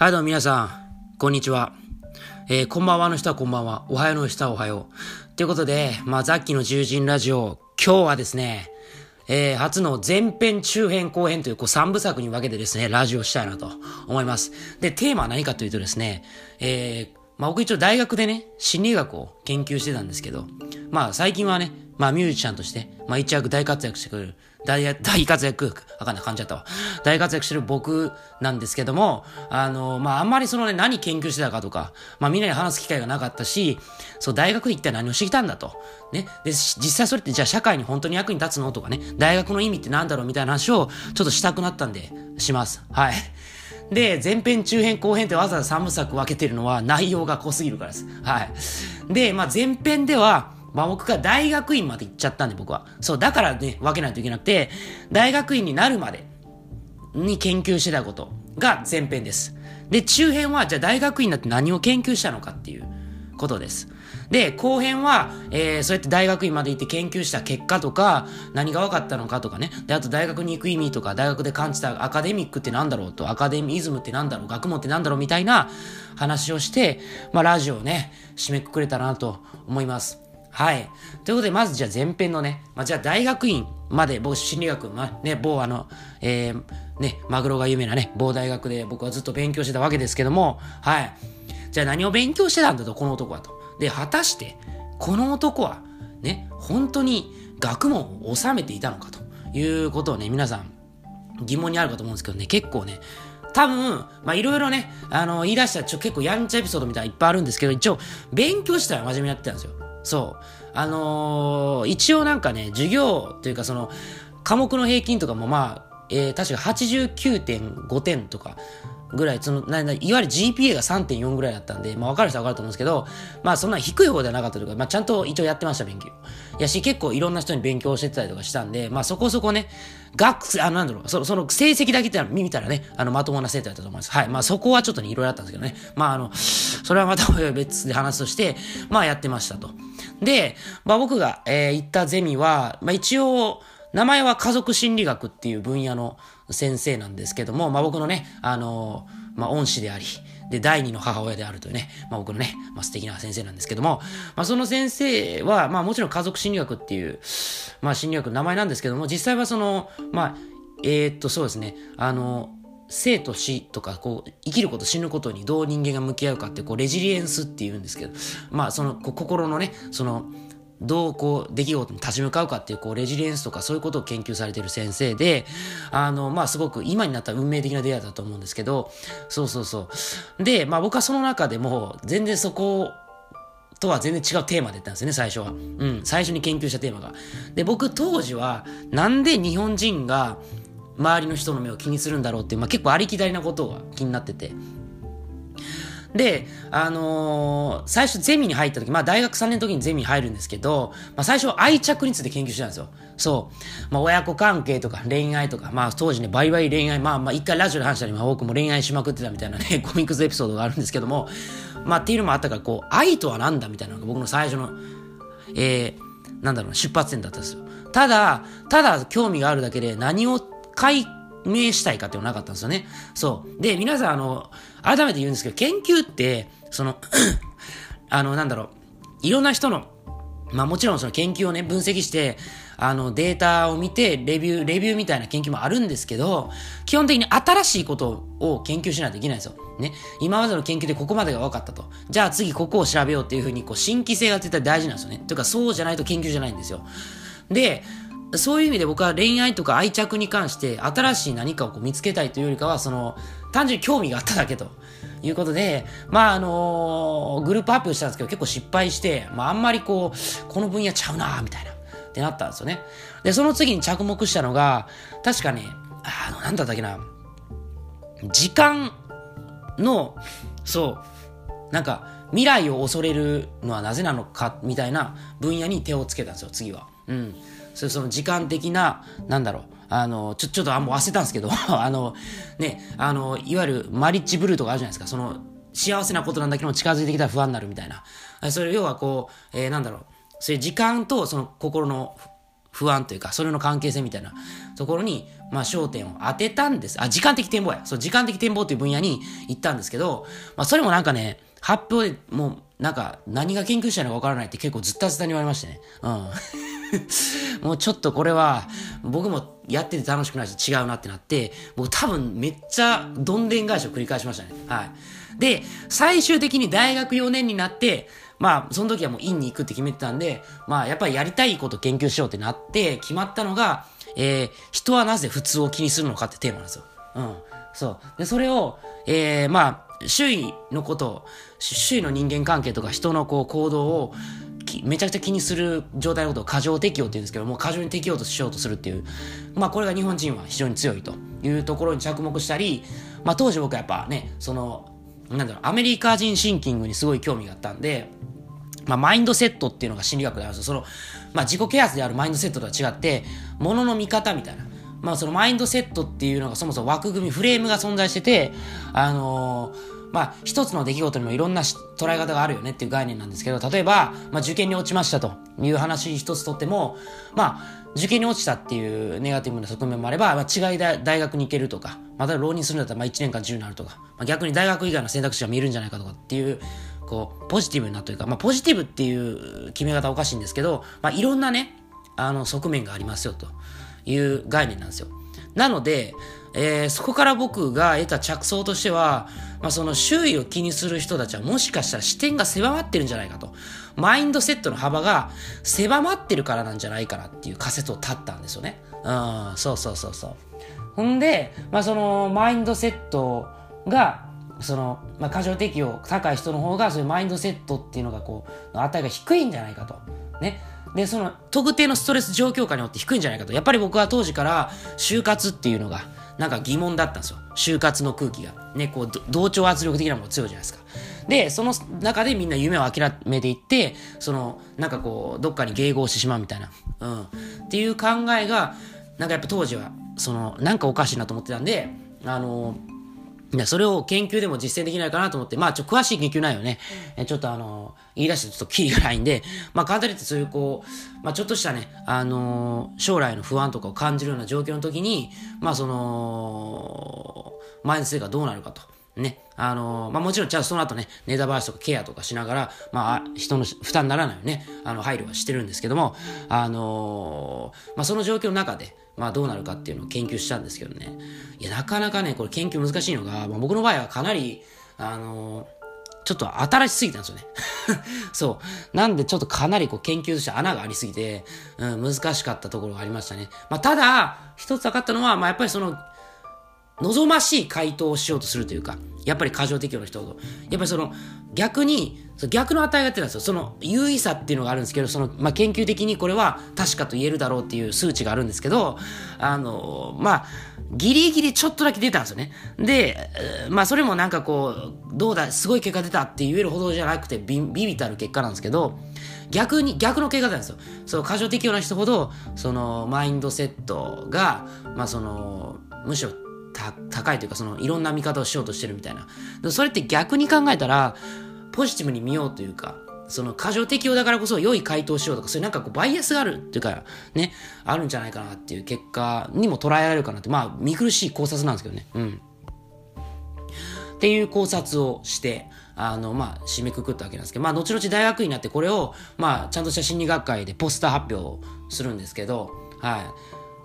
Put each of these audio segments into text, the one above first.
はい、どうも皆さん、こんにちは。えー、こんばんはの人はこんばんは。おはようの人はおはよう。ということで、まあ、ザッキの獣人ラジオ、今日はですね、えー、初の前編、中編、後編というこう3部作に分けてですね、ラジオしたいなと思います。で、テーマは何かというとですね、えー、まあ僕一応大学でね、心理学を研究してたんですけど、まあ最近はね、まあミュージシャンとして、まあ一躍大活躍してくれる、大、大活躍、あかんな、噛んじゃったわ。大活躍してる僕なんですけども、あの、まああんまりそのね、何研究してたかとか、まあみんなに話す機会がなかったし、そう、大学で一体何をしてきたんだと。ね。で、実際それってじゃあ社会に本当に役に立つのとかね、大学の意味って何だろうみたいな話をちょっとしたくなったんで、します。はい。で、前編、中編、後編ってわざわざ3部作分けてるのは内容が濃すぎるからです。はい。で、まあ前編では、まあ僕が大学院まで行っちゃったんで僕は。そう、だからね、分けないといけなくて、大学院になるまでに研究してたことが前編です。で、中編は、じゃあ大学院になって何を研究したのかっていうことです。で、後編は、えー、そうやって大学院まで行って研究した結果とか、何が分かったのかとかね。で、あと大学に行く意味とか、大学で感じたアカデミックってなんだろうと、アカデミズムってなんだろう、学問ってなんだろうみたいな話をして、まあラジオをね、締めくくれたらなと思います。はい。ということで、まずじゃあ前編のね、まあ、じゃあ大学院まで、僕心理学、まあ、ね、某あの、えー、ね、マグロが有名なね、某大学で僕はずっと勉強してたわけですけども、はい。じゃあ何を勉強してたんだと、この男はと。で、果たして、この男は、ね、本当に学問を収めていたのかということをね、皆さん疑問にあるかと思うんですけどね、結構ね、多分、まあいろいろね、あの、言い出したらちょ結構やんちゃエピソードみたいないっぱいあるんですけど、一応、勉強したら真面目にやってたんですよ。そう。あのー、一応なんかね、授業というかその、科目の平均とかもまあ、えー、確か89.5点とかぐらい、その、な、な、いわゆる GPA が3.4ぐらいだったんで、まあ分かる人は分かると思うんですけど、まあそんな低い方ではなかったというか、まあちゃんと一応やってました、勉強。やし、結構いろんな人に勉強してたりとかしたんで、まあそこそこね、学、あの、なんだろう、その、その成績だけって見たらね、あの、まともな生徒だったと思います。はい。まあそこはちょっとね、いろいろあったんですけどね。まああの、それはまた別で話として、まあやってましたと。で、まあ僕が、えー、行ったゼミは、まあ一応、名前は家族心理学っていう分野の先生なんですけども、まあ僕のね、あのー、まあ恩師であり、で、第二の母親であるというね、まあ僕のね、まあ素敵な先生なんですけども、まあその先生は、まあもちろん家族心理学っていう、まあ心理学の名前なんですけども、実際はその、まあ、えー、っとそうですね、あの、生と死とか、こう、生きること死ぬことにどう人間が向き合うかって、こう、レジリエンスって言うんですけど、まあその、心のね、その、どうこう出来事に立ち向かうかっていうこうレジリエンスとかそういうことを研究されてる先生で、あの、まあすごく今になったら運命的な出会いだと思うんですけど、そうそうそう。で、まあ僕はその中でも全然そことは全然違うテーマで言ったんですね、最初は。うん、最初に研究したテーマが。で、僕当時はなんで日本人が周りの人の目を気にするんだろうっていう、まあ結構ありきたりなことが気になってて。で、あのー、最初ゼミに入った時、まあ大学3年の時にゼミに入るんですけど、まあ最初は愛着について研究してたんですよ。そう。まあ親子関係とか恋愛とか、まあ当時ね、バイバイ恋愛、まあまあ一回ラジオで話したり、まあ僕も恋愛しまくってたみたいなね、コミックスエピソードがあるんですけども、まあっていうのもあったから、こう、愛とは何だみたいなのが僕の最初の、えー、なんだろう、出発点だったんですよ。ただ、ただ興味があるだけで何を解明したいかっていうのはなかったんですよね。そう。で、皆さん、あの、改めて言うんですけど、研究って、その あの、なんだろう、いろんな人の、まあもちろんその研究をね、分析して、あの、データを見て、レビュー、レビューみたいな研究もあるんですけど、基本的に新しいことを研究しないといけないんですよ。ね。今までの研究でここまでが分かったと。じゃあ次ここを調べようっていうふうに、こう、新規性が絶対大事なんですよね。というか、そうじゃないと研究じゃないんですよ。で、そういう意味で僕は恋愛とか愛着に関して新しい何かをこう見つけたいというよりかは、その、単純に興味があっただけということで、まああのグループ発表したんですけど結構失敗して、まああんまりこう、この分野ちゃうなみたいな、ってなったんですよね。で、その次に着目したのが、確かね、あの、なんだったっけな、時間の、そう、なんか、未来を恐れるのはなぜなのか、みたいな分野に手をつけたんですよ、次は。うん。そその時間的な、なんだろう、あの、ちょ、ちょっと、あ、もう忘れたんですけど、あの、ね、あの、いわゆるマリッジブルーとかあるじゃないですか、その、幸せなことなんだけども近づいてきたら不安になるみたいな。それ、要はこう、えー、なんだろう、そういう時間とその心の不安というか、それの関係性みたいなところに、まあ焦点を当てたんです。あ、時間的展望や。そう、時間的展望という分野に行ったんですけど、まあそれもなんかね、発表でもう、なんか、何が研究したのかわからないって結構ずったずたに言われましてね。うん。もうちょっとこれは、僕もやってて楽しくないし違うなってなって、僕多分めっちゃどんでん返しを繰り返しましたね。はい。で、最終的に大学4年になって、まあ、その時はもう院に行くって決めてたんで、まあ、やっぱりやりたいこと研究しようってなって、決まったのが、えー、人はなぜ普通を気にするのかってテーマなんですよ。うん。そう。で、それを、えー、まあ、周囲のこと、周囲の人間関係とか人のこう行動をめちゃくちゃ気にする状態のことを過剰適応って言うんですけども、過剰に適応としようとするっていう。まあこれが日本人は非常に強いというところに着目したり、まあ当時僕はやっぱね、その、なんだろう、アメリカ人シンキングにすごい興味があったんで、まあマインドセットっていうのが心理学であるんですよ。その、まあ自己啓発であるマインドセットとは違って、ものの見方みたいな。まあそのマインドセットっていうのがそもそも枠組み、フレームが存在してて、あのーまあ、一つの出来事にもいろんな捉え方があるよねっていう概念なんですけど、例えば、まあ、受験に落ちましたという話一つとっても、まあ、受験に落ちたっていうネガティブな側面もあれば、まあ、違い大学に行けるとか、また浪人するんだったら、まあ、1年間自由になるとか、まあ、逆に大学以外の選択肢が見えるんじゃないかとかっていう、こう、ポジティブなというか、まあ、ポジティブっていう決め方おかしいんですけど、まあ、いろんなね、あの、側面がありますよという概念なんですよ。なので、えー、そこから僕が得た着想としては、まあ、その周囲を気にする人たちはもしかしたら視点が狭まってるんじゃないかと。マインドセットの幅が狭まってるからなんじゃないかなっていう仮説を立ったんですよね。うん、そうそうそうそう。ほんで、まあ、そのマインドセットが、その、まあ、過剰適応高い人の方が、そういうマインドセットっていうのがこう、値が低いんじゃないかと。ね。で、その特定のストレス状況下によって低いんじゃないかと。やっぱり僕は当時から就活っていうのが、なんか疑問だったんですよ。就活の空気が。ね、こう、同調圧力的なもの強いじゃないですか。で、その中でみんな夢を諦めていって、その、なんかこう、どっかに迎合してしまうみたいな。うん。っていう考えが、なんかやっぱ当時は、その、なんかおかしいなと思ってたんで、あのー、それを研究でも実践できないかなと思って、まあ、ちょ、詳しい研究内容ね、えちょっとあの、言い出してちょっとキリがないんで、まあ、簡単に言ってそういうこう、まあ、ちょっとしたね、あの将来の不安とかを感じるような状況の時に、まあ、その、マイナスがどうなるかと。ね。あのまあ、もちろん、じゃあその後ね、ネタバースとかケアとかしながら、まあ、人の負担にならないようにね、あの、配慮はしてるんですけども、あのまあ、その状況の中で、まあどうなるかっていうのを研究したんですけどね。いや、なかなかね、これ研究難しいのが、まあ、僕の場合はかなり、あのー、ちょっと新しすぎたんですよね。そう。なんでちょっとかなりこう研究として穴がありすぎて、うん、難しかったところがありましたね。まあただ、一つ分かったのは、まあやっぱりその、望ましい回答をしようとするというか、やっぱり過剰適応の人と。やっぱりその、逆に、逆の値がってなんですよ。その優位さっていうのがあるんですけど、その、まあ、研究的にこれは確かと言えるだろうっていう数値があるんですけど、あの、まあ、ギリギリちょっとだけ出たんですよね。で、まあ、それもなんかこう、どうだ、すごい結果出たって言えるほどじゃなくてビ、ビビたる結果なんですけど、逆に、逆の結果なんですよ。そう、過剰適応な人ほど、その、マインドセットが、まあ、その、むしろ高いというか、その、いろんな見方をしようとしてるみたいな。それって逆に考えたら、ポジティブに見ようというか、その過剰適応だからこそ良い回答しようとか、そういうなんかこうバイアスがあるっていうか、ね、あるんじゃないかなっていう結果にも捉えられるかなって、まあ見苦しい考察なんですけどね。うん。っていう考察をして、あの、まあ、締めくくったわけなんですけど、まあ、後々大学院になってこれを、まあ、ちゃんとした心理学会でポスター発表するんですけど、はい。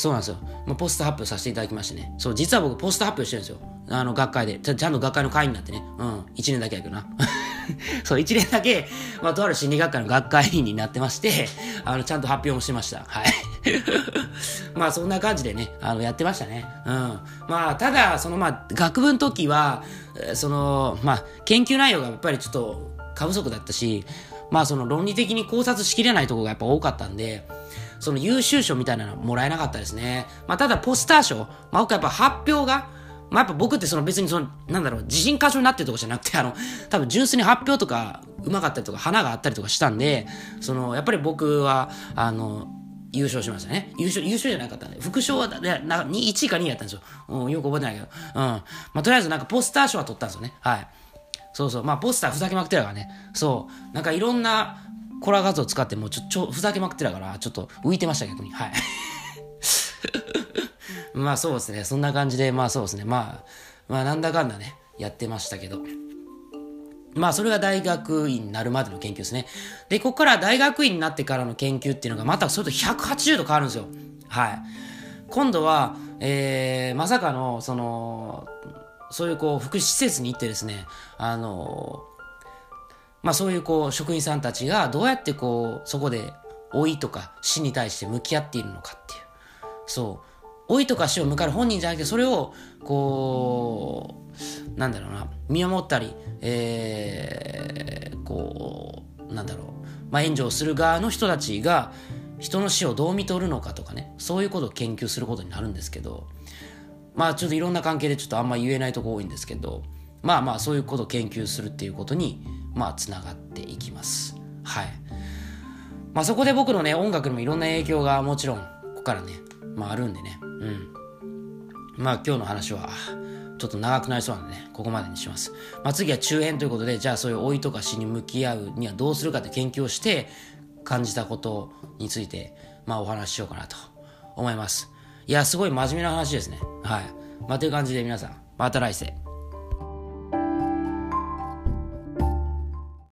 そうなんですよ。まあ、ポスター発表させていただきましてね。そう、実は僕ポスター発表してるんですよ。あの、学会で。ちゃんと学会の会員になってね。うん。1年だけやけどな。そう、1年だけ、まあ、とある心理学会の学会員になってまして、あの、ちゃんと発表もしてました。はい。まあ、そんな感じでね、あの、やってましたね。うん。まあ、ただ、その、まあ、学部の時は、その、まあ、研究内容がやっぱりちょっと過不足だったし、まあ、その論理的に考察しきれないとこがやっぱ多かったんで、その優秀賞みたいなのもらえなかったですね。まあ、ただ、ポスター賞、まあ、僕はやっぱ発表が、まあ、やっぱ僕ってその別にその、なんだろう、自信過剰になってるとかじゃなくて、あの、多分純粋に発表とか、うまかったりとか、花があったりとかしたんで、その、やっぱり僕は、あの、優勝しましたね。優勝、優勝じゃなかったね。副賞は、ね、な1位か2位やったんですよ。うん、よく覚えてないけど。うん。まあ、とりあえずなんかポスター賞は取ったんですよね。はい。そうそう。まあ、ポスターふざけまくってたからね。そう。なんかいろんな、コラ画像使ってもうちょ、ちょ、ふざけまくってたから、ちょっと浮いてました逆に。はい。まあそうですね。そんな感じで、まあそうですね。まあ、まあなんだかんだね、やってましたけど。まあそれが大学院になるまでの研究ですね。で、ここから大学院になってからの研究っていうのがまたそれと180度変わるんですよ。はい。今度は、えー、まさかの、その、そういうこう、福祉施設に行ってですね、あの、まあそういうこう、職員さんたちがどうやってこう、そこで老いとか死に対して向き合っているのかっていう。そう。老いとか死を迎える本人じゃなくて、それを、こう、なんだろうな、見守ったり、えー、こう、なんだろう、まあ、援助をする側の人たちが、人の死をどう見とるのかとかね、そういうことを研究することになるんですけど、まあちょっといろんな関係でちょっとあんま言えないとこ多いんですけど、まあまあそういうことを研究するっていうことに、まあつながっていきます。はい。まあそこで僕のね、音楽にもいろんな影響がもちろん、ここからね、まああるんでね、うん。まあ今日の話は、ちょっと長くなりそうなんでね、ここまでにします。まあ次は中編ということで、じゃあそういう老いとか死に向き合うにはどうするかって研究をして、感じたことについて、まあお話ししようかなと思います。いや、すごい真面目な話ですね。はい。まあという感じで皆さん、また来世。